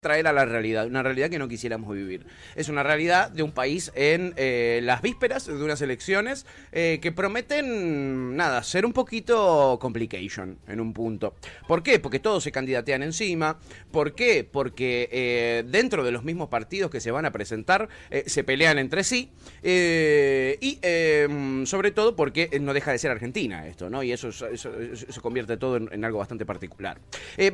traer a la realidad, una realidad que no quisiéramos vivir. Es una realidad de un país en eh, las vísperas de unas elecciones eh, que prometen, nada, ser un poquito complication en un punto. ¿Por qué? Porque todos se candidatean encima. ¿Por qué? Porque eh, dentro de los mismos partidos que se van a presentar se pelean entre sí. y em, sobre todo porque no deja de ser Argentina esto, ¿no? Y eso, se convierte todo en, en, algo bastante particular.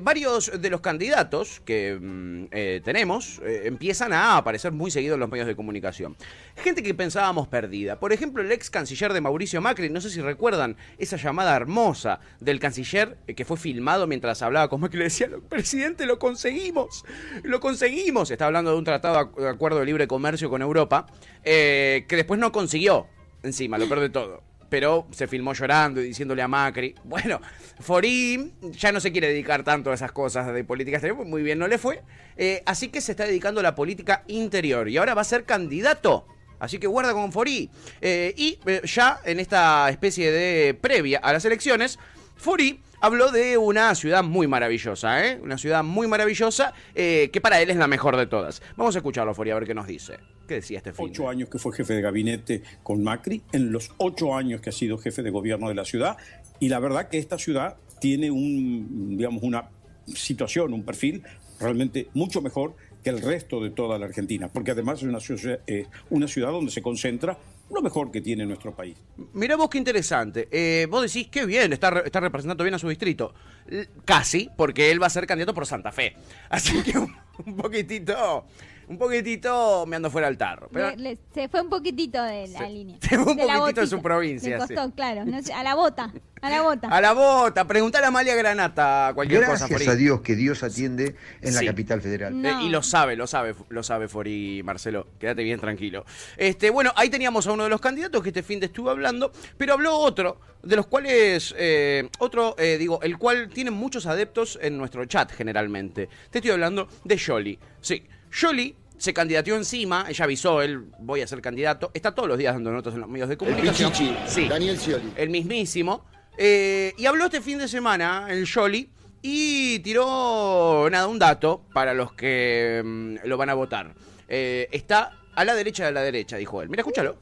varios de los candidatos que mm, eh, tenemos eh, empiezan a aparecer muy seguido en los medios de comunicación. Gente que pensábamos perdida. Por ejemplo, el ex canciller de Mauricio Macri, no sé si recuerdan esa llamada hermosa del canciller eh, que fue filmado mientras hablaba con Macri. Le decía, presidente, lo conseguimos, lo conseguimos. Está hablando de un tratado de acuerdo de libre comercio con Europa, que después no consiguió encima, lo peor de todo pero se filmó llorando y diciéndole a Macri. Bueno, Forín ya no se quiere dedicar tanto a esas cosas de política exterior, muy bien no le fue. Eh, así que se está dedicando a la política interior y ahora va a ser candidato. Así que guarda con Forí. Eh, y eh, ya en esta especie de previa a las elecciones, Forí habló de una ciudad muy maravillosa, ¿eh? Una ciudad muy maravillosa que para él es la mejor de todas. Vamos a escucharlo, Forí, a ver qué nos dice. ¿Qué decía este fin? Ocho años que fue jefe de gabinete con Macri, en los ocho años que ha sido jefe de gobierno de la ciudad, y la verdad que esta ciudad tiene un, digamos, una situación, un perfil realmente mucho mejor que el resto de toda la Argentina, porque además es una ciudad, eh, una ciudad donde se concentra lo mejor que tiene nuestro país. Mirá vos qué interesante. Eh, vos decís, qué bien, está, está representando bien a su distrito. casi, porque él va a ser candidato por Santa Fe. Así que un poquitito un poquitito me ando fuera del tarro. se fue un poquitito de la línea. Se fue un poquitito de su provincia. costó, claro. a la bota. A la bota. A la bota. Preguntale a Amalia Granata cualquier cosa. Gracias a Dios que Dios atiende en la capital federal. Eh, y lo sabe, lo sabe, lo sabe Fori Marcelo. Quédate bien tranquilo. Este, bueno, ahí teníamos a uno de los candidatos que este fin de estuvo hablando, pero habló otro, de los cuales, eh, otro, eh, digo, el cual tiene muchos adeptos en nuestro chat generalmente. Te estoy hablando de Jolly. Sí. Jolie se candidateó encima, ella avisó, él voy a ser candidato, está todos los días dando notas en los medios de comunicación. El sí, Daniel Scioli. El mismísimo. Eh, y habló este fin de semana, el Jolly, y tiró, nada, un dato para los que mm, lo van a votar. Eh, está a la derecha de la derecha, dijo él. Mira, escúchalo.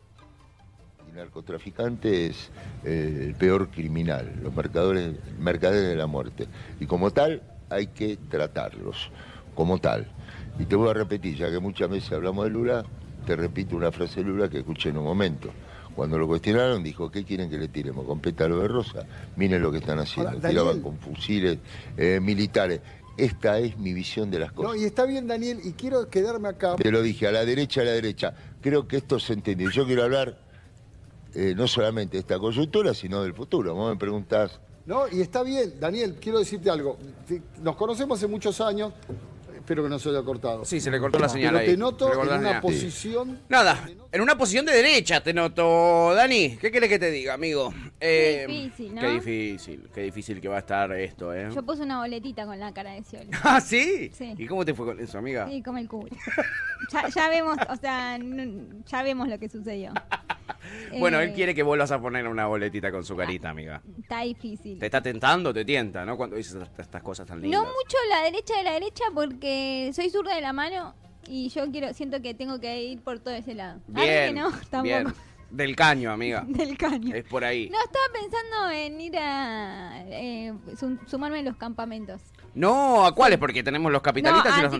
El narcotraficante es eh, el peor criminal, los mercadores, mercaderes de la muerte. Y como tal, hay que tratarlos, como tal. Y te voy a repetir, ya que muchas veces hablamos de Lula, te repito una frase de Lula que escuché en un momento. Cuando lo cuestionaron, dijo, ¿qué quieren que le tiremos? ¿Con pétalo de rosa? Miren lo que están haciendo. Tiraban con fusiles eh, militares. Esta es mi visión de las cosas. No, y está bien, Daniel, y quiero quedarme acá. Te lo dije, a la derecha, a la derecha. Creo que esto se entendió. Yo quiero hablar eh, no solamente de esta coyuntura, sino del futuro. Vos me preguntás. No, y está bien, Daniel, quiero decirte algo. Nos conocemos hace muchos años, Espero que no se haya cortado. Sí, se le cortó la señal Pero te noto en una posición... Nada, en una posición de derecha te noto, Dani. ¿Qué querés que te diga, amigo? qué eh, difícil, ¿no? Qué difícil, qué difícil que va a estar esto, ¿eh? Yo puse una boletita con la cara de Scioli. ¿Ah, sí? Sí. ¿Y cómo te fue con eso, amiga? Sí, como el culo. ya, ya vemos, o sea, ya vemos lo que sucedió. Bueno, él eh, quiere que vuelvas a poner una boletita con su carita, amiga. Está difícil. Te está tentando, te tienta, ¿no? Cuando dices estas cosas tan lindas. No mucho la derecha de la derecha porque soy zurda de la mano y yo quiero siento que tengo que ir por todo ese lado. Bien, no, tampoco. Del caño, amiga. Del caño. Es por ahí. No, estaba pensando en ir a eh, sumarme a los campamentos. No, ¿a cuáles? Porque tenemos los capitalistas y los...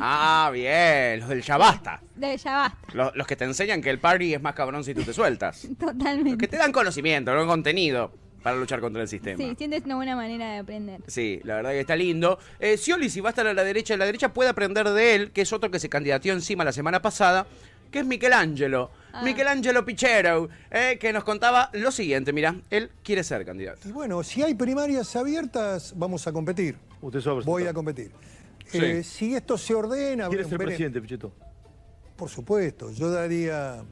Ah, bien, los del ya basta. Del ya basta. Los, los, que te enseñan que el party es más cabrón si tú te sueltas. Totalmente. Los que te dan conocimiento, no contenido para luchar contra el sistema. Sí, sientes una buena manera de aprender. Sí, la verdad que está lindo. Eh, Scioli, si va a estar a la derecha de la derecha, puede aprender de él, que es otro que se candidateó encima la semana pasada, que es Michelangelo. Ah. Michelangelo Pichero, eh, que nos contaba lo siguiente, mira, él quiere ser candidato. Y bueno, si hay primarias abiertas, vamos a competir. Usted Voy a competir. Eh, si esto se ordena... ¿Quiere ser presidente, Pichetto? Por supuesto, yo daría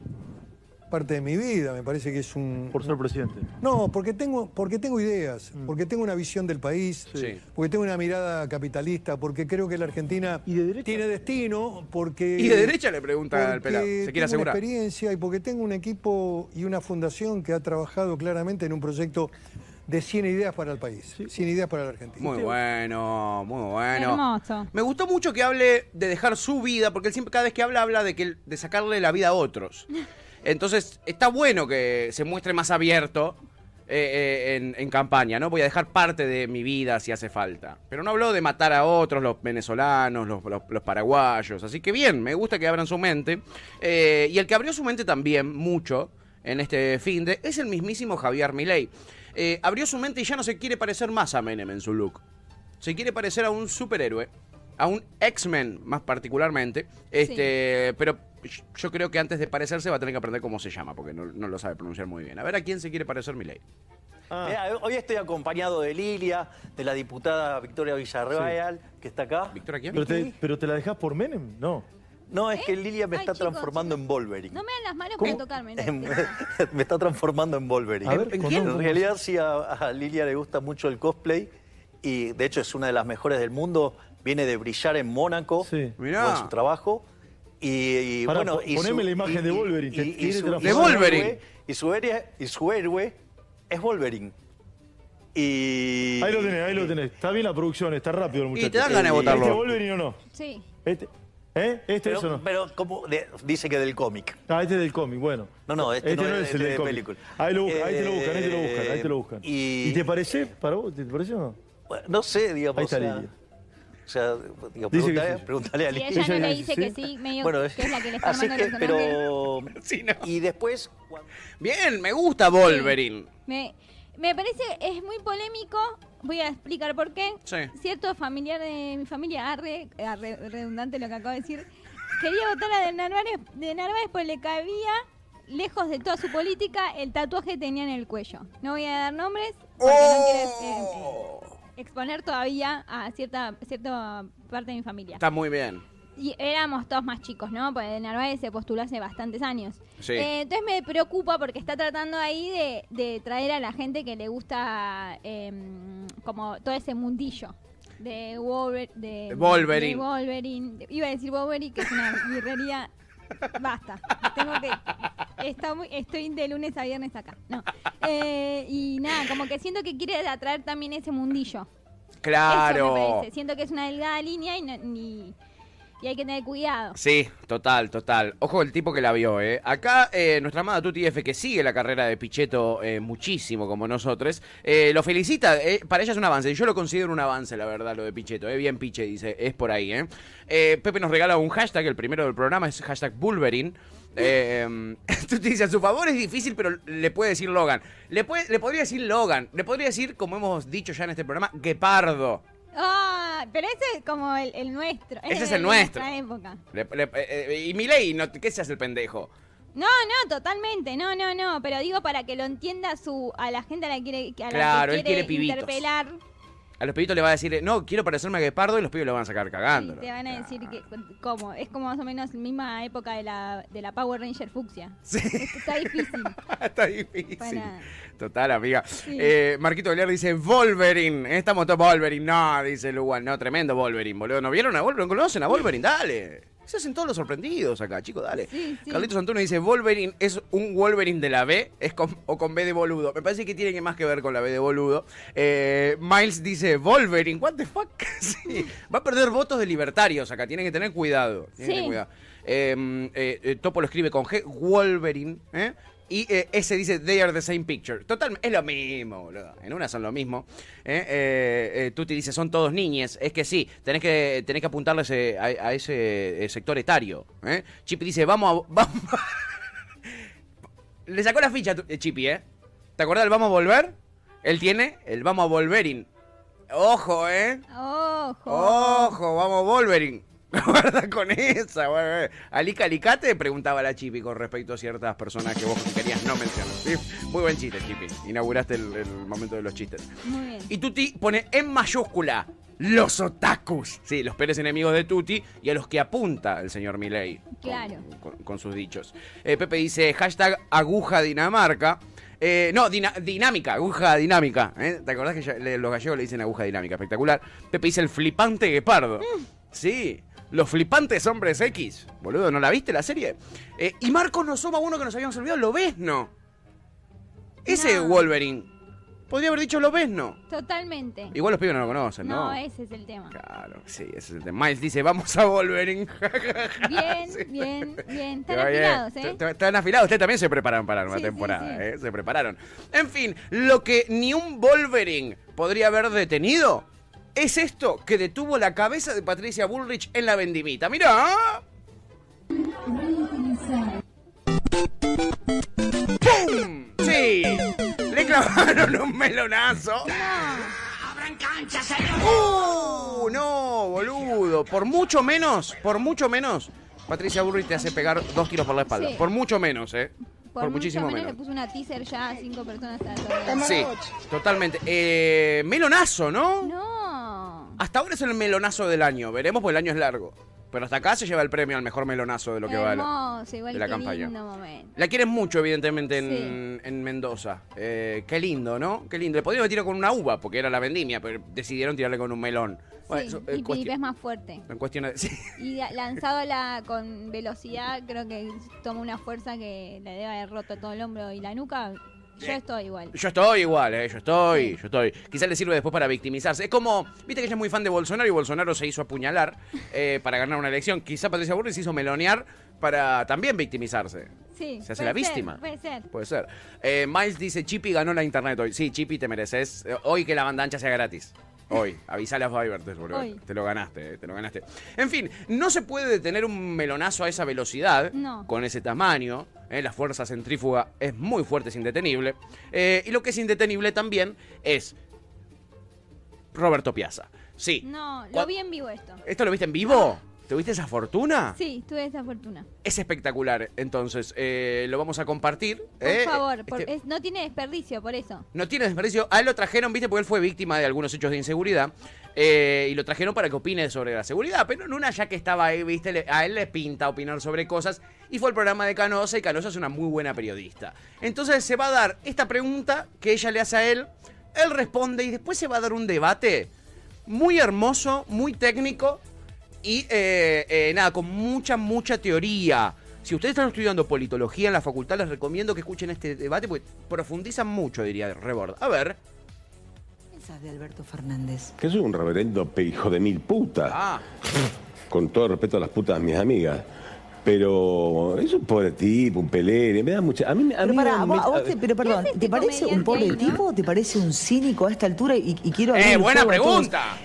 parte de mi vida, me parece que es un... Por ser presidente. No, porque tengo, porque tengo ideas, mm. porque tengo una visión del país, porque tengo una mirada capitalista, porque creo que la Argentina tiene destino, porque... ¿Y de derecha le pregunta al pelado? ¿Se quiere asegurar? experiencia y porque tengo un equipo y una fundación que ha trabajado claramente en un proyecto de 100 ideas para el país, 100 ideas para la Argentina. Muy bueno, muy bueno. Hermoso. Me gustó mucho que hable de dejar su vida, porque él siempre, cada vez que habla, habla de, que, de sacarle la vida a otros. Entonces, está bueno que se muestre más abierto eh, eh, en, en campaña, ¿no? Voy a dejar parte de mi vida si hace falta. Pero no habló de matar a otros, los venezolanos, los, los- los paraguayos. Así que bien, me gusta que abran su mente. Eh, y el que abrió su mente también, mucho, en este fin de, es el mismísimo Javier Milei. Abrió su mente y ya no se quiere parecer más a Menem en su look. Se quiere parecer a un superhéroe, a un X-Men más particularmente. Este, Pero yo creo que antes de parecerse va a tener que aprender cómo se llama, porque no, no lo sabe pronunciar muy bien. A ver a quién se quiere parecer Milei. Mirá, hoy estoy acompañado de Lilia, de la diputada Victoria Villarreal, que está acá. ¿Victoria quién? ¿Pero te, pero te la dejás por Menem? No. No, es que Lilia me Ay, está chicos, transformando en Wolverine. No me dan las manos ¿Cómo? para tocarme. no, En- me está transformando en Wolverine. A ver, ¿En, contame cómo realidad sí, a, a Lilia le gusta mucho el cosplay y de hecho es una de las mejores del mundo. Viene de brillar en Mónaco Sí. Mirá. con su trabajo. Y, y Pará, bueno, po- y poneme su- la imagen y- de y- Wolverine, y- y su- y De Wolverine. héroe- Y su, héroe, y su héroe es Wolverine. Y. Ahí lo tenés, ahí lo tenés. Está bien la producción, está rápido el muchacho. te dan ganas de votarlo. ¿Este Wolverine o no? Sí. Este, ¿Eh? ¿Este Pero, eso no? pero como de- dice que del cómic. Ah, este es del cómic, bueno. No, no, este no es- es el este del de cómic. película. Ahí, lo buscan, ahí te lo buscan, ahí te lo buscan, ahí te lo Eh, buscan. y- ¿Y te parece? ¿Para vos? ¿Te parece o no? Bueno, no sé, digamos. Ahí está o sea. O sea, digo, Dice que preguntale, sí. preguntale a Si ella no le dice que sí. medio Bueno, que es la que le está así que, pero. Sí, no. Y después. cuando- Bien, me gusta Wolverine. Me, me parece, es muy polémico. Voy a explicar por qué. Sí. Cierto familiar de mi familia, arre, arre- redundante lo que acabo de decir, quería votar a de Narváez, de Narváez porque le cabía, lejos de toda su política, el tatuaje que tenía en el cuello. No voy a dar nombres porque no quiero eh, Oh. eh, exponer todavía a cierta, cierta parte de mi familia. Está muy bien. Y éramos todos más chicos, ¿no? Porque de Narváez se postuló hace bastantes años. Sí. Eh, entonces me preocupa porque está tratando ahí de, de traer a la gente que le gusta em, como todo ese mundillo. De, Wolver- de, De Wolverine. de Wolverine. Iba a decir Wolverine, que es una birrería. Basta. Tengo que. está muy- estoy de lunes a viernes acá. No. Eh, y nada, como que siento que quiere atraer también ese mundillo. Eso me Claro. parece. Siento que es una delgada línea y, no- ni- y hay que tener cuidado. Sí, total, total. Ojo el tipo que la vio, ¿eh? Acá eh, nuestra amada Tuti F, que sigue la carrera de Pichetto eh, muchísimo como nosotros, eh, lo felicita. para ella es un avance. Yo lo considero un avance, la verdad, lo de Pichetto. Eh, bien Piche, dice. Es por ahí, ¿eh? Pepe nos regala un hashtag, el primero del programa es hashtag Bulverine. Eh, Tuti dice, a su favor es difícil, pero le puede decir Logan. Le, puede, le podría decir Logan. Le podría decir, como hemos dicho ya en este programa, Guepardo. Ah, pero ese es como el, el nuestro. Ese es el nuestro. época. Le- le- eh, eh, y Milei, no, ¿qué se hace el pendejo? No, no, totalmente. No, no, no. Pero digo para que lo entienda su a la gente a la, que quiere, a la Claro, que él quiere quiere pibitos. interpelar. A los pibitos le va a decir, no, quiero parecerme a Guepardo y los pibes lo van a sacar cagando. y te van a decir que, cómo. Es como más o menos la misma época de la, de la Power Ranger fucsia. Sí. Está difícil. Está difícil. Para- Total, amiga. Eh, Marquito Beliar dice, Wolverine. Esta moto Wolverine. No, dice Luan. No, tremendo Wolverine, boludo. ¿No vieron a Wolverine? ¿Conocen a Wolverine? Dale. Se hacen todos los sorprendidos acá, chicos, dale. Sí, sí. Carlitos Antonio dice, Wolverine es un Wolverine de la B es con- o con B de boludo. Me parece que tiene que más que ver con la B de boludo. Eh, Miles dice, Wolverine, what the fuck? Sí. Va a perder votos de libertarios acá, tienen que tener cuidado. Tienen que tener cuidado. Eh, eh, eh, Topo lo escribe con G, Wolverine, ¿eh? Y eh, ese dice, they are the same picture. Total, es lo mismo, boludo. En una son lo mismo. ¿eh? Eh, eh, Tuti dice, son todos niñes. Es que sí, tenés que, tenés que apuntarle a ese, a, a ese sector etario. Chippy dice, vamos a... Vamos Le sacó la ficha a eh, Chippy, ¿eh? ¿Te acuerdas del vamos a volver? Él tiene el vamos a Wolverine. Ojo, ¿eh? Ojo. Ojo, vamos Wolverine. Guarda con esa, güey. Alica Alicate preguntaba la Chipi con respecto a ciertas personas que vos querías no mencionar. ¿sí? Muy buen chiste, Chipi. Inauguraste el, el momento de los chistes. Muy bien. Y Tuti pone en mayúscula los otakus. Sí, los peores enemigos de Tuti y a los que apunta el señor Milei. con- Claro. Con, con sus dichos. Eh, Pepe dice hashtag aguja Dinamarca. Eh, no, dina- dinámica, aguja dinámica. ¿eh? ¿Te acordás que ya- le- los gallegos le dicen aguja dinámica? Espectacular. Pepe dice el flipante guepardo. Sí, los flipantes hombres X. Boludo, ¿no la viste la serie? Eh, y Marcos nos suma uno que nos habíamos olvidado, ¿lo ves? No. Ese No. Wolverine. Podría haber dicho Lobezno. Totalmente. Igual los pibes no lo conocen, ¿no? No, ese es el tema. Claro, sí, ese es el tema. Miles dice, vamos a volver en... Bien, bien, bien. Están afilados, ¿eh? Están afilados. Ustedes también se prepararon para una Sí, sí, temporada, sí. ¿eh? Se prepararon. En fin, lo que ni un Wolverine podría haber detenido es esto que detuvo la cabeza de Patricia Bullrich en la vendimita. ¡Mirá! ¡Pum! ¡Sí! Clavaron un melonazo. ¡Uh! No, boludo. Por mucho menos, por mucho menos, Patricia Bullrich te hace pegar dos tiros por la espalda. Sí. Por mucho menos, ¿eh? Por, muchísimo menos, menos. le puso una teaser ya a cinco personas. Sí, totalmente. Eh, melonazo, ¿no? No. Hasta ahora es el melonazo del año. Veremos, porque el año es largo. Pero hasta acá se lleva el premio al mejor melonazo de lo que vale. Hermoso, igual de la qué campaña. lindo momento. La quieren mucho, evidentemente, en, en Mendoza. Eh, qué lindo, ¿no? Qué lindo. Le podrían haber tirado con una uva, porque era la vendimia, pero decidieron tirarle con un melón. Sí, eso, eh, y cuesti- Pipe es más fuerte. en cuestión de... sí. Y la- lanzado la, con velocidad, creo que toma una fuerza que le debe haber roto todo el hombro y la nuca. Yo estoy igual. Yo estoy igual, ¿eh? Yo estoy, yo estoy. Quizás le sirve después para victimizarse. Es como, viste que ella es muy fan de Bolsonaro y Bolsonaro se hizo apuñalar eh, para ganar una elección. Quizá Patricia Bullrich se hizo melonear para también victimizarse. Sí. Se hace puede la ser, víctima. Puede ser. Puede ser. Eh, Miles dice, Chippy ganó la internet hoy. Sí, Chippy, te mereces. eh, hoy que la bandancha sea gratis. Hoy, avisale a Fiverr, te, lo- Hoy. te lo ganaste, eh, te lo ganaste. En fin, no se puede detener un melonazo a esa velocidad, No. con ese tamaño. Eh, la fuerza centrífuga es muy fuerte, es indetenible. Eh, y lo que es indetenible también es Roberto Piazza. Sí. No, lo vi en vivo esto. ¿Esto lo viste en vivo? ¿Tuviste esa fortuna? Sí, tuve esa fortuna. Es espectacular, entonces eh, lo vamos a compartir. Por eh, favor, por- este- es- no tiene desperdicio por eso. no tiene desperdicio. A él lo trajeron, viste, porque él fue víctima de algunos hechos de inseguridad. eh, y lo trajeron para que opine sobre la seguridad. Pero en una ya que estaba ahí, viste, le- a él le pinta opinar sobre cosas. Y fue el programa de Canosa y Canosa es una muy buena periodista. Entonces se va a dar esta pregunta que ella le hace a él. Él responde y después se va a dar un debate muy hermoso, muy técnico. Y eh, eh, nada, con mucha, mucha teoría. Si ustedes están estudiando politología en la facultad, les recomiendo que escuchen este debate porque profundizan mucho, diría Rebord. A ver. Pensás de Alberto Fernández. Que soy un reverendo hijo de mil putas. Ah. Con todo respeto a las putas de mis amigas. Pero es un pobre tipo, un pelele, me da mucha... A mí, a Pero, mí pará, me- vos- a vos te- pero perdón, este ¿te parece un pobre tipo o te parece un cínico a esta altura? Y, y quiero ¡Eh, buena pregunta!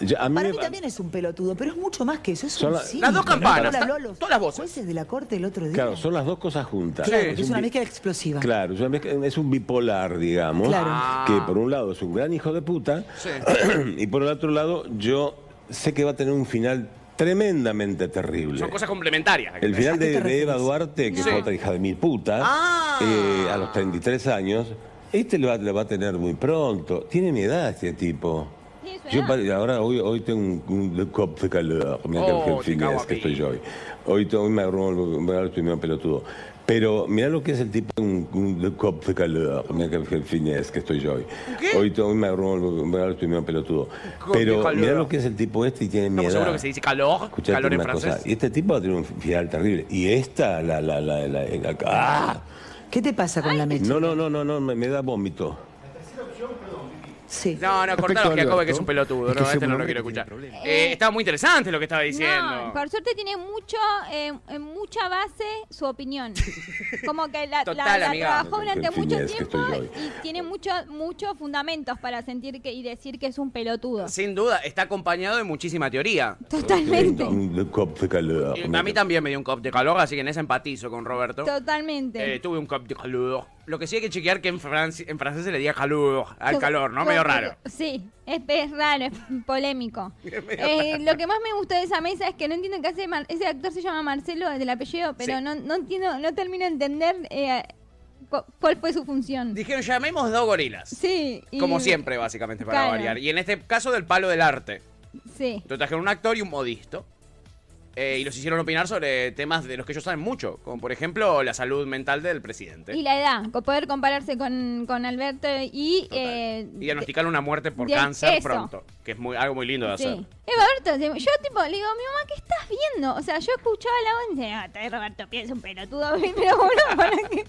Yo- a mí Para me- mí también es un pelotudo, pero es mucho más que eso. Es Son un la- cínico. Las dos campanas, ¿Cómo le habló a los todas las voces. jueces de la corte el otro día? Claro, son las dos cosas juntas. Claro, Es es un una bi- mezcla explosiva. Claro, es, una mezcla- es un bipolar, digamos. Claro. Que por un lado es un gran hijo de puta. y por el otro lado, yo sé que va a tener un final tremendamente terrible. Son cosas complementarias. El final de, de Eva Duarte, que Sí. es otra hija de mil putas, Ah. eh, a los 33 años, este lo va, lo va a tener muy pronto. Tiene mi edad este tipo. Yo pare- ahora hoy, hoy tengo un, un cop de calor, mira Oh, qué te cago a que estoy yo hoy. Hoy, hoy me agarró, me agarró estoy medio pelotudo. Pero mira lo que es el tipo un, un cop de calor, mira qué fin es que estoy yo hoy. Hoy, te- hoy me agarró, me agarró estoy medio pelotudo. Cop de Pero calor. mira lo que es el tipo este y tiene mi Estamos edad. seguros que se dice calor, Escuchate calor en una cosa, francés. Y este tipo va a tener un final terrible. Y esta, la, la, la, la, la- ¡ah! ¿Qué te pasa con la mecha? No, no, no, no, no, me, me da vómito. Sí. No, no, cortalo que que es un pelotudo. es que No, este no lo quiero escuchar. Eh, estaba muy interesante lo que estaba diciendo. No, por suerte tiene mucho, eh, en mucha base su opinión. Como que la, Total, trabajó durante mucho tiempo y tiene muchos muchos fundamentos para sentir que y decir que es un pelotudo. Sin duda, está acompañado de muchísima teoría. Totalmente. Un cop de calor. Y a mí también me dio un cop de calor, así que en ese empatizo con Roberto. Totalmente. Eh, tuve un cop de calor. Lo que sí hay que chequear que en, franci- en francés se le diga calor al calor, ¿no? Medio raro. Sí, es, es raro, es polémico. Eh, lo que más me gustó de esa mesa es que no entiendo qué hace Mar- ese actor se llama Marcelo del apellido, pero Sí. no, no entiendo, no termino de entender eh, cu- cuál fue su función. Dijeron, llamemos dos gorilas. Sí. y- Como siempre, básicamente, para Claro. variar. Y en este caso, del palo del arte. Sí. Entonces trajeron un actor y un modisto. Eh, y los hicieron opinar sobre temas de los que ellos saben mucho, como por ejemplo la salud mental del presidente. Y la edad, poder compararse con, con Alberto y... eh, Y diagnosticarle una muerte por cáncer eso. pronto, que es muy, algo muy lindo de Sí. hacer. Eh, Roberto, yo tipo le digo, mi mamá, ¿qué estás viendo? O sea, yo escuchaba la voz y decía, ah, Roberto Pie es un pelotudo, pero boludo, ¿para qué?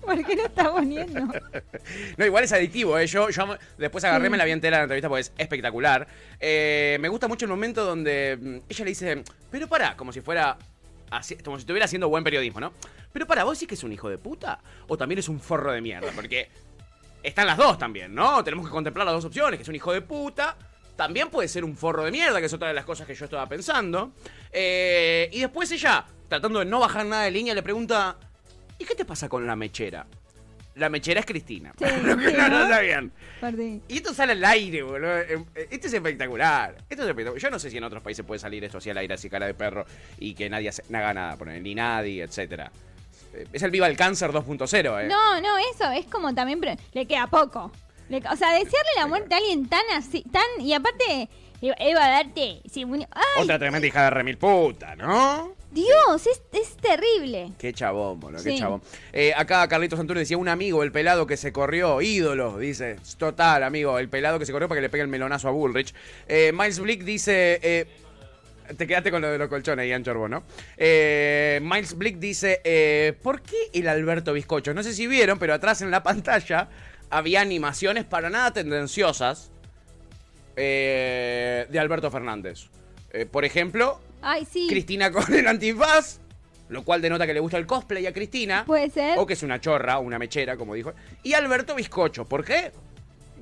¿Por qué lo está poniendo? No, igual es adictivo, ¿eh? Yo, yo después agarré, me la vi entera la entrevista porque es espectacular. Eh, me gusta mucho el momento donde mm, ella le dice, pero pará, como si fuera. así- como si estuviera haciendo buen periodismo, ¿no? Pero para, ¿vos sí que es un hijo de puta? ¿O también es un forro de mierda? Porque están las dos también, ¿no? Tenemos que contemplar las dos opciones, que es un hijo de puta. También puede ser un forro de mierda, que es otra de las cosas que yo estaba pensando. Eh, y después ella, tratando de no bajar nada de línea, le pregunta, ¿y qué te pasa con la mechera? La mechera es Cristina. Sí, Lo que sí, no ¿no? sabían. Y esto sale al aire, boludo. Eh, eh, Esto es espectacular. Esto es espectacular. Yo no sé si en otros países puede salir esto así al aire, así cara de perro, y que nadie haga nada, por ni nadie, etcétera. Es el Viva el Cáncer 2.0, ¿eh? No, no, eso es como también. le queda poco. O sea, desearle la muerte a alguien tan así. tan Y aparte, Eva, darte. sí, ¡Ay! Otra tremenda hija de remil puta, ¿no? Dios, es, es terrible. Qué chabón, boludo, qué Sí. chabón. Eh, acá Carlitos Santuri decía, un amigo, el pelado que se corrió, ídolo, dice. Total, amigo, el pelado que se corrió para que le pegue el melonazo a Bullrich. Eh, Miles Blick dice... eh, te quedaste con lo de los colchones, Ian Chorbo, ¿no? Eh, Miles Blick dice, eh, ¿por qué el Alberto Bizcocho? No sé si vieron, pero atrás en la pantalla había animaciones para nada tendenciosas eh, de Alberto Fernández. Eh, por ejemplo, Ay, sí. Cristina con el antifaz, lo cual denota que le gusta el cosplay a Cristina. Puede ser. O que es una chorra, una mechera, como dijo. Y Alberto Bizcocho, ¿por qué?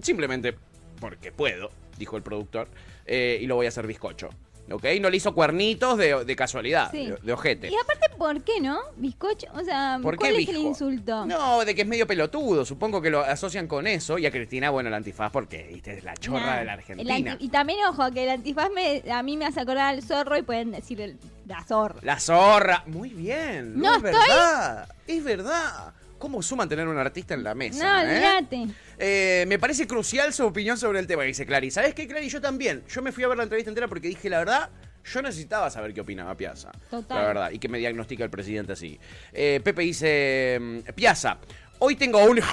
Simplemente porque puedo, dijo el productor, eh, y lo voy a hacer bizcocho. ¿Ok? No le hizo cuernitos de, de casualidad, Sí. de, de ojete. Y aparte, ¿por qué no? Bizcocho, o sea, ¿Por qué ¿cuál es el insulto? No, de que es medio pelotudo. Supongo que lo asocian con eso. Y a Cristina, bueno, el antifaz, porque viste, es la chorra Nah, de la el Argentina. anti- y también, ojo, que el antifaz me, a mí me hace acordar al zorro y pueden decir el, la zorra. La zorra. Muy bien. No, es estoy- verdad. Es verdad. ¿Cómo suman tener un artista en la mesa? No, eh? olvídate. Eh, me parece crucial su opinión sobre el tema, dice Clary. ¿Sabes qué, Clary? Yo también. Yo me fui a ver la entrevista entera porque dije, la verdad, yo necesitaba saber qué opinaba Piazza. Total. La verdad. Y que me diagnostica el presidente así. Eh, Pepe dice, mm, Piazza, hoy tengo un...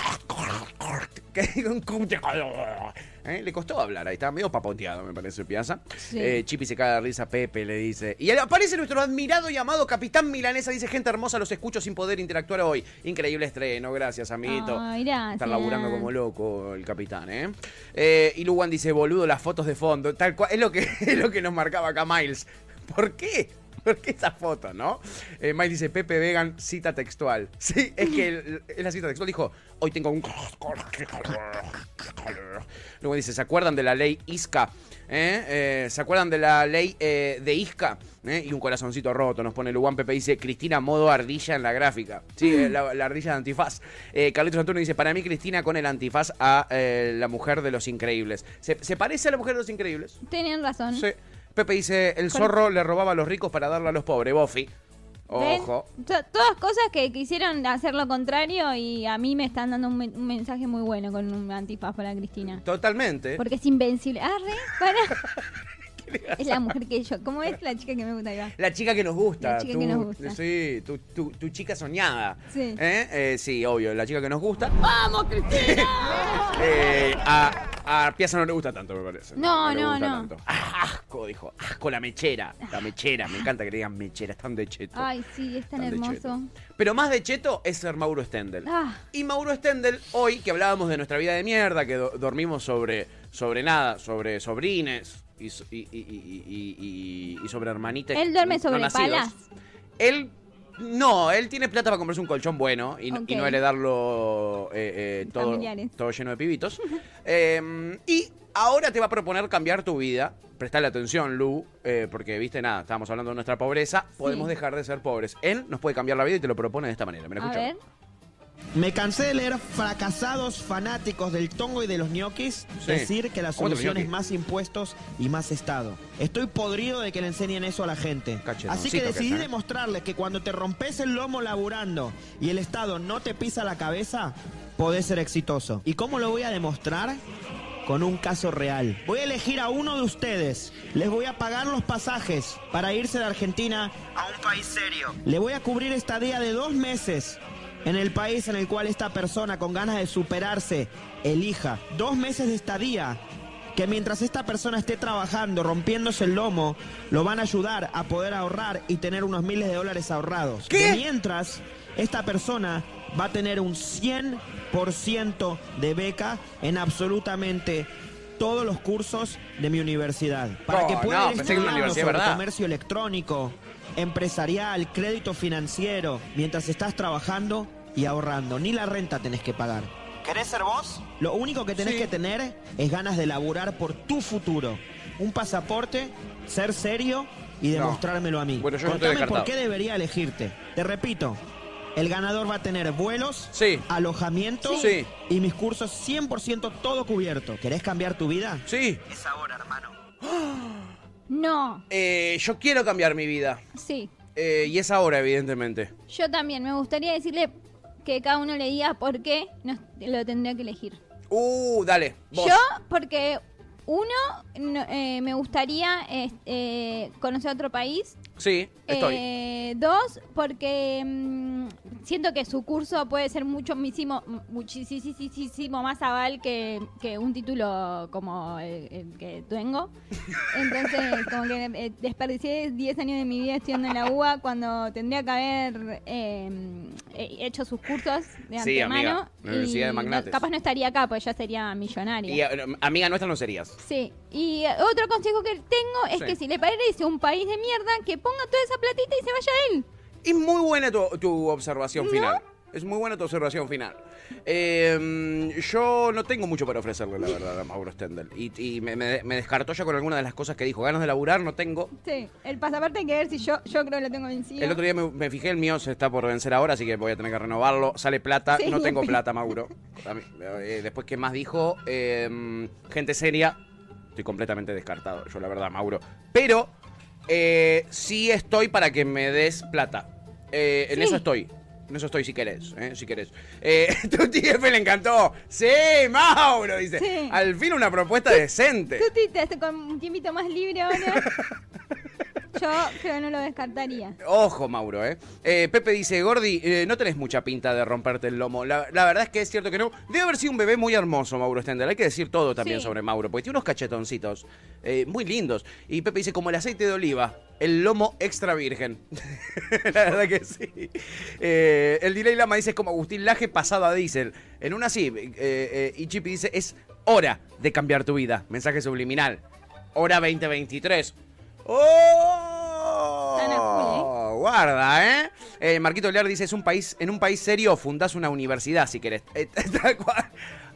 ¿Eh? Le costó hablar, ahí está medio papoteado, me parece, Piazza. Sí. Eh, Chipi se cae de risa, Pepe le dice. Y aparece nuestro admirado y amado Capitán Milanesa, dice, gente hermosa, los escucho sin poder interactuar hoy. Increíble estreno, gracias, amiguito. Ay, gracias. Están laburando como loco el capitán, ¿eh? Eh, y Luwan dice, boludo, las fotos de fondo. Tal cual, es lo que, es lo que nos marcaba acá Miles. ¿Por qué? ¿Por qué esa foto, no? Eh, Miles dice, Pepe Vegan, cita textual. Sí, es que el- es la cita textual. Dijo, hoy tengo un... Luego dice, ¿se acuerdan de la ley ISCA? ¿Eh? Eh, ¿Se acuerdan de la ley eh, de ISCA? Y un corazoncito roto, nos pone Luwan Pepe, dice, Cristina modo ardilla en la gráfica. Sí, la, la ardilla de antifaz. Carlitos Antonio dice, para mí Cristina con el antifaz a la mujer de los increíbles. ¿Se, se parece a la mujer de los increíbles? Tenían razón. Sí. Pepe dice, el zorro le robaba a los ricos para darle a los pobres. Bofi. Ojo. To- Todas cosas que quisieron hacer lo contrario y a mí me están dando un, un mensaje muy bueno con un antifaz para Cristina. Totalmente. Porque es invencible. Arre, para. es la mujer que yo. ¿Cómo es la chica que me gusta? Ahí va. La chica que nos gusta. La chica que nos gusta. Sí, tu, tu- tu chica soñada. Sí. ¿Eh? Eh, sí, obvio, la chica que nos gusta. ¡Vamos, Cristina! Eh, a, a Piazza no le gusta tanto, me parece. No, no, gusta no. tanto. Ah, asco, dijo. Asco la mechera. La mechera. Me encanta que le digan mechera. Están de cheto. Ay, sí, es tan hermoso. Pero más de cheto es ser Mauro Stendel. Ah, Y Mauro Stendel, hoy que hablábamos de nuestra vida de mierda, que do- dormimos sobre, sobre nada, sobre sobrines y, y, y- y- sobre hermanitas. él duerme no sobre nacidos. palas. Él, no, él tiene plata para comprarse un colchón bueno y, no- y no heredarlo eh, eh, todo, todo lleno de pibitos. Eh, y ahora te va a proponer cambiar tu vida. Prestale atención, Lu, eh, porque, viste, nada, estábamos hablando de nuestra pobreza. Podemos dejar de ser pobres. Él nos puede cambiar la vida y te lo propone de esta manera. Mira, A escucha. ver. Me cansé de leer fracasados fanáticos del tongo y de los ñoquis Sí. decir que la ¿Cómo te los solución es más impuestos y más Estado. Estoy podrido de que le enseñen eso a la gente. Así que decidí ¿eh? demostrarles que cuando te rompes el lomo laburando y el Estado no te pisa la cabeza, podés ser exitoso. ¿Y cómo lo voy a demostrar? Con un caso real. Voy a elegir a uno de ustedes. Les voy a pagar los pasajes para irse de Argentina a un país serio. Le voy a cubrir estadía de dos meses en el país en el cual esta persona con ganas de superarse elija. Dos meses de estadía que mientras esta persona esté trabajando, rompiéndose el lomo, lo van a ayudar a poder ahorrar y tener unos miles de dólares ahorrados. Que mientras esta persona va a tener un 100% de beca en absolutamente todos los cursos de mi universidad. Para No, que pueda no, ir estudiando sobre ¿verdad? comercio electrónico, empresarial, crédito financiero, mientras estás trabajando y ahorrando. Ni la renta tenés que pagar. ¿Querés ser vos? Lo único que tenés que tener es ganas de laburar por tu futuro. Un pasaporte, ser serio y No. demostrármelo a mí. Bueno, yo Contame por qué debería elegirte. Te repito, el ganador va a tener vuelos, alojamiento Sí. y mis cursos 100% todo cubierto. ¿Querés cambiar tu vida? Sí. Es ahora, hermano. No, Eh, yo quiero cambiar mi vida. sí. Eh, y es ahora, evidentemente. Yo también. Me gustaría decirle que cada uno le diga por qué no- lo tendría que elegir. Uh, dale. Vos. Yo, porque uno, no- eh, me gustaría eh, eh, conocer otro país. Sí, estoy. Eh, dos, porque mm, siento que su curso puede ser mucho, muchísimo, muchísimo más aval que, que un título como el, el que tengo. Entonces, como que eh, desperdicié 10 años de mi vida estudiando en la UA cuando tendría que haber eh, hecho sus cursos de Sí, antemano. amiga, la Universidad de Magnates. capaz no estaría acá, pues ya sería millonaria. Y eh, amiga nuestra no serías. Sí, y eh, otro consejo que tengo es Sí. que si le parece un país de mierda, que ponga toda esa platita y se vaya él. Es muy buena tu, tu observación ¿No? final. Es muy buena tu observación final. Eh, yo no tengo mucho para ofrecerle, la verdad, a Mauro Stendel. Y, y me, me- me descartó ya con algunas de las cosas que dijo. Ganas de laburar no tengo. Sí, el pasaporte hay que ver si yo, yo creo que lo tengo vencido. El otro día me, me fijé, el mío se está por vencer ahora, así que voy a tener que renovarlo. Sale plata, Sí. no tengo plata, Mauro. Eh, después, ¿qué más dijo? Eh, gente seria. Estoy completamente descartado, yo la verdad, Mauro. Pero eh, sí estoy para que me des plata. Eh, En Sí. eso estoy. En eso estoy si querés, ¿eh? si querés. Eh, tu TF le encantó. Sí, Mauro, dice. Sí. Al fin una propuesta decente. Tú te, te haces con un tiempito más libre ahora. yo creo que no lo descartaría. Ojo, Mauro, ¿eh? Eh, Pepe dice, Gordi, eh, no tenés mucha pinta de romperte el lomo. La, la verdad es que es cierto que no. Debe haber sido un bebé muy hermoso, Mauro Stendel. Hay que decir todo también Sí. sobre Mauro, porque tiene unos cachetoncitos eh, muy lindos. Y Pepe dice, como el aceite de oliva, el lomo extra virgen. la verdad que sí. El Delay Lama dice, es como Agustín Laje pasado a diésel. En una sí, y Chippy dice, es hora de cambiar tu vida. Mensaje subliminal. Hora 2023. ¡Oh! Guarda, ¿eh? Eh, Marquito Lear dice, es un país, en un país serio fundás una universidad si querés. Eh.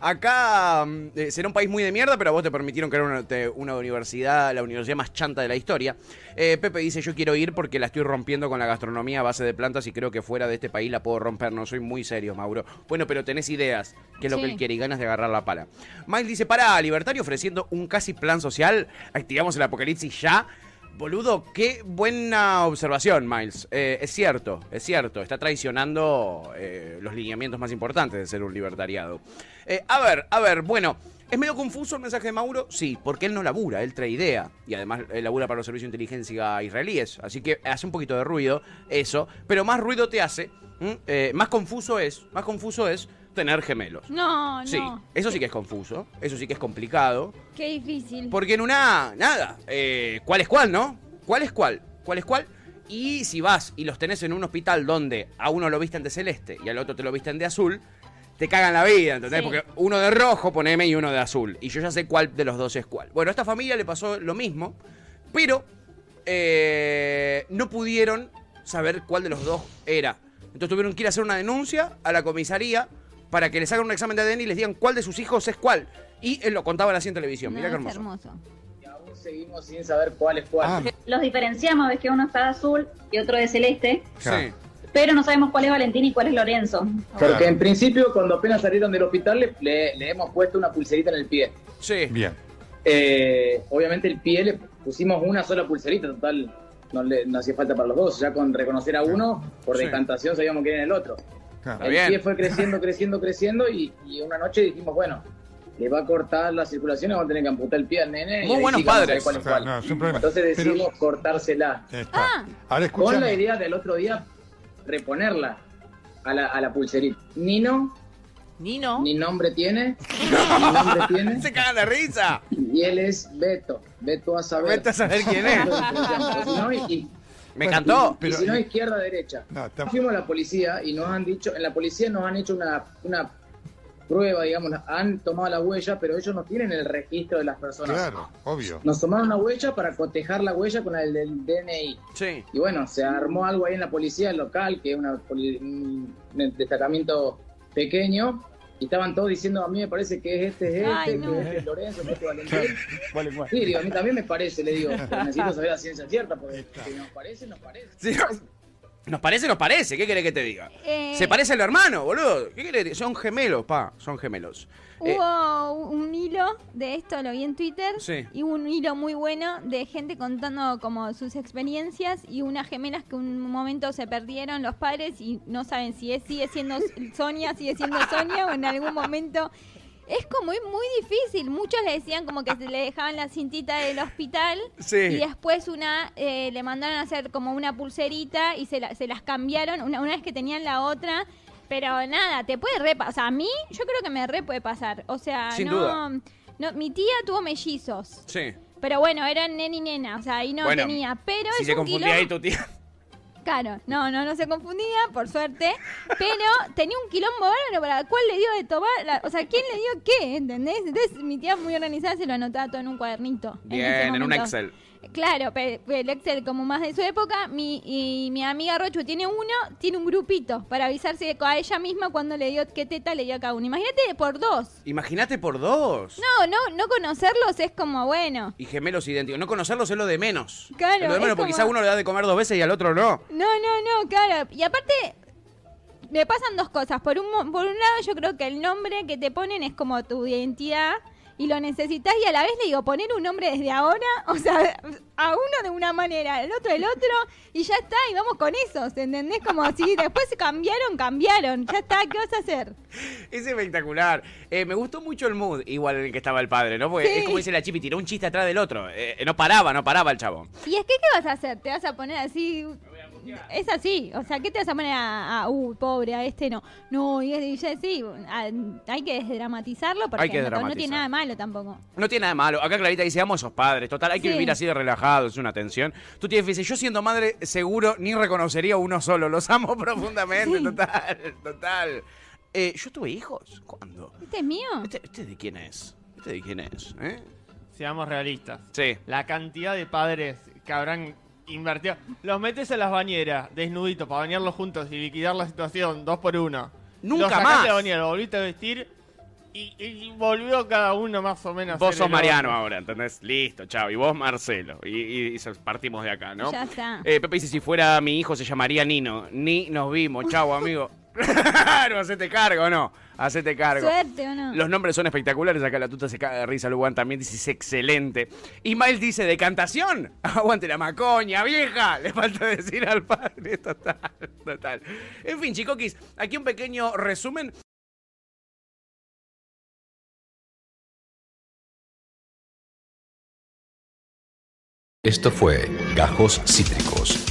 Acá mm, eh, será un país muy de mierda, pero a vos te permitieron crear una, te- una universidad, la universidad más chanta de la historia. Eh, Pepe dice, yo quiero ir porque la estoy rompiendo con la gastronomía a base de plantas y creo que fuera de este país la puedo romper. No soy muy serio, Mauro. Bueno, pero tenés ideas, que es lo Sí. que él quiere, y ganas de agarrar la pala. Miles dice, para, Libertario ofreciendo un casi plan social, activamos el apocalipsis ya. Boludo, qué buena observación, Miles. Eh, es cierto, es cierto. Está traicionando eh, los lineamientos más importantes de ser un libertariado. Eh, a ver, a ver, bueno. ¿Es medio confuso el mensaje de Mauro? Sí, porque él no labura, él trae idea. Y además él labura para los servicios de inteligencia israelíes. Así que hace un poquito de ruido eso. Pero más ruido te hace, más confuso es, más confuso es tener gemelos. No, no. Sí, eso sí que es confuso, eso sí que es complicado. Qué difícil. Porque en una, nada, eh, ¿cuál es cuál, no? ¿Cuál es cuál? ¿Cuál es cuál? Y si vas y los tenés en un hospital donde a uno lo visten de celeste y al otro te lo visten de azul, te cagan la vida, ¿entendés? Sí. Porque uno de rojo, poneme, y uno de azul. Y yo ya sé cuál de los dos es cuál. Bueno, a esta familia le pasó lo mismo, pero eh, no pudieron saber cuál de los dos era. Entonces tuvieron que ir a hacer una denuncia a la comisaría para que les hagan un examen de ADN y les digan cuál de sus hijos es cuál. Y él lo contaban así en televisión. Mira No, qué hermoso. hermoso. Seguimos sin saber cuál es cuál. Los diferenciamos, ves que uno está de azul y otro de celeste, Sí. pero no sabemos cuál es Valentín y cuál es Lorenzo. Porque en principio, cuando apenas salieron del hospital, le, le- le hemos puesto una pulserita en el pie. Sí. Bien. Eh, obviamente el pie le pusimos una sola pulserita, total, no, le, no hacía falta para los dos. Ya con reconocer a uno, por Sí. decantación sabíamos quién era el otro. Claro. El bien. pie fue creciendo, creciendo, creciendo y, y una noche dijimos, bueno, le va a cortar la circulación y vamos a tener que amputar el pie al nene. Muy buenos sí padres. cuál cuál. no. Entonces Pero- decidimos cortársela. Está. Ahora Con la idea del otro día reponerla a la, a la pulserita. Nino, Nino. ni nombre tiene, ni nombre tiene, Se cagan de risa. y él es Beto. Beto a saber. Vete a saber quién es. No, y, Me encantó. Y si no, izquierda, derecha. Fuimos a la policía y nos han dicho, en la policía nos han hecho una, una prueba, digamos, han tomado la huella, pero ellos no tienen el registro de las personas. Claro, obvio. Nos tomaron una huella para cotejar la huella con el del DNI. Sí. Y bueno, se armó algo ahí en la policía local, que es una un destacamento pequeño, y estaban todos diciendo, a mí me parece que es este, es este, Ay, no. que este es Lorenzo, que este es Valentín. Sí, digo, a mí también me parece, le digo, pero necesito saber la ciencia cierta, porque si nos parece, nos parece. Sí, Nos parece, nos parece. ¿Qué querés que te diga? Eh, Se parece al hermano, boludo. ¿Qué querés? que- Son gemelos, pa. Son gemelos. Eh, Hubo un hilo de esto, lo vi en Twitter, Sí. y hubo un hilo muy bueno de gente contando como sus experiencias y unas gemelas que un momento se perdieron los padres y no saben si es, sigue siendo Sonia, sigue siendo Sonia o en algún momento... Es como es muy difícil. Muchos le decían como que se le dejaban la cintita del hospital Sí. y después una eh, le mandaron a hacer como una pulserita y se, la- se las cambiaron una, una vez que tenían la otra. Pero nada, te puede re O sea, a mí, yo creo que me re puede pasar. O sea, Sin no, duda. no. Mi tía tuvo mellizos. sí. Pero bueno, eran nena y nena. O sea, ahí no Bueno, tenía. Pero Si es se un confundía ahí tu tía. Claro, no, no, no se confundía, por suerte. Pero tenía un quilombo bárbaro para cuál le dio de tomar. la- o sea, ¿quién le dio qué? ¿Entendés? Entonces mi tía muy organizada se lo anotaba todo en un cuadernito. Bien, en un. Excel. Claro, pe- el Excel como más de su época, mi, y mi amiga Rochu tiene uno, tiene un grupito para avisarse a ella misma cuando le dio qué teta le dio a cada uno. Imagínate por dos. Imagínate por dos. No, no, no conocerlos es como bueno. Y gemelos idénticos. No conocerlos es lo de menos. Claro, Es lo de es menos, porque como- quizá uno le da de comer dos veces y al otro no. No, no, no, claro. Y aparte, me pasan dos cosas. Por un, por un lado, yo creo que el nombre que te ponen es como tu identidad y lo necesitas. Y a la vez le digo, poner un nombre desde ahora, o sea, a uno de una manera, el otro del otro, y ya está, y vamos con eso. ¿Entendés? Como si después cambiaron, cambiaron. Ya está, ¿qué vas a hacer? Es espectacular. Eh, me gustó mucho el mood, igual en el que estaba el padre, ¿no? Porque Sí. es como dice la chipi, tiró un chiste atrás del otro. Eh, no paraba, no paraba el chabón. Y es que, ¿qué vas a hacer? ¿Te vas a poner así? Es así, o sea, ¿qué te vas a poner a, pobre, a este no? No, y, y ya sí, a- hay que desdramatizarlo porque Hay que no- tiene nada de malo tampoco. No tiene nada de malo. Acá Clarita dice, amo a esos padres. Total, hay que Sí. vivir así de relajado, es una tensión. Tú tienes dice, yo siendo madre seguro ni reconocería uno solo. Los amo profundamente, Sí. total, total. Eh, yo tuve hijos. ¿Cuándo? ¿Este es mío? ¿Este, este de quién es? ¿Este de quién es? ¿Eh? Seamos realistas. Sí. La cantidad de padres que habrán invertido. Los metes en las bañeras, desnuditos, para bañarlos juntos y liquidar la situación, dos por uno. Nunca los más. la bañera, lo volviste a vestir y, y volvió cada uno más o menos. a Vos sos Mariano otro. ahora, ¿entendés? Listo, chao. Y vos Marcelo. Y, y- partimos de acá, ¿no? Ya está. Eh, Pepe dice, si fuera mi hijo se llamaría Nino. Ni nos vimos. Chao, amigo. Claro, hacete cargo, ¿no? Hacete cargo. Suerte o no. Los nombres son espectaculares. Acá la tuta se caga de risa. Luan también dice, es excelente. Ismael dice, decantación. Aguante la macoña, vieja. Le falta decir al padre. Total, total. En fin, chicoquis, aquí un pequeño resumen. Esto fue Gajos Cítricos.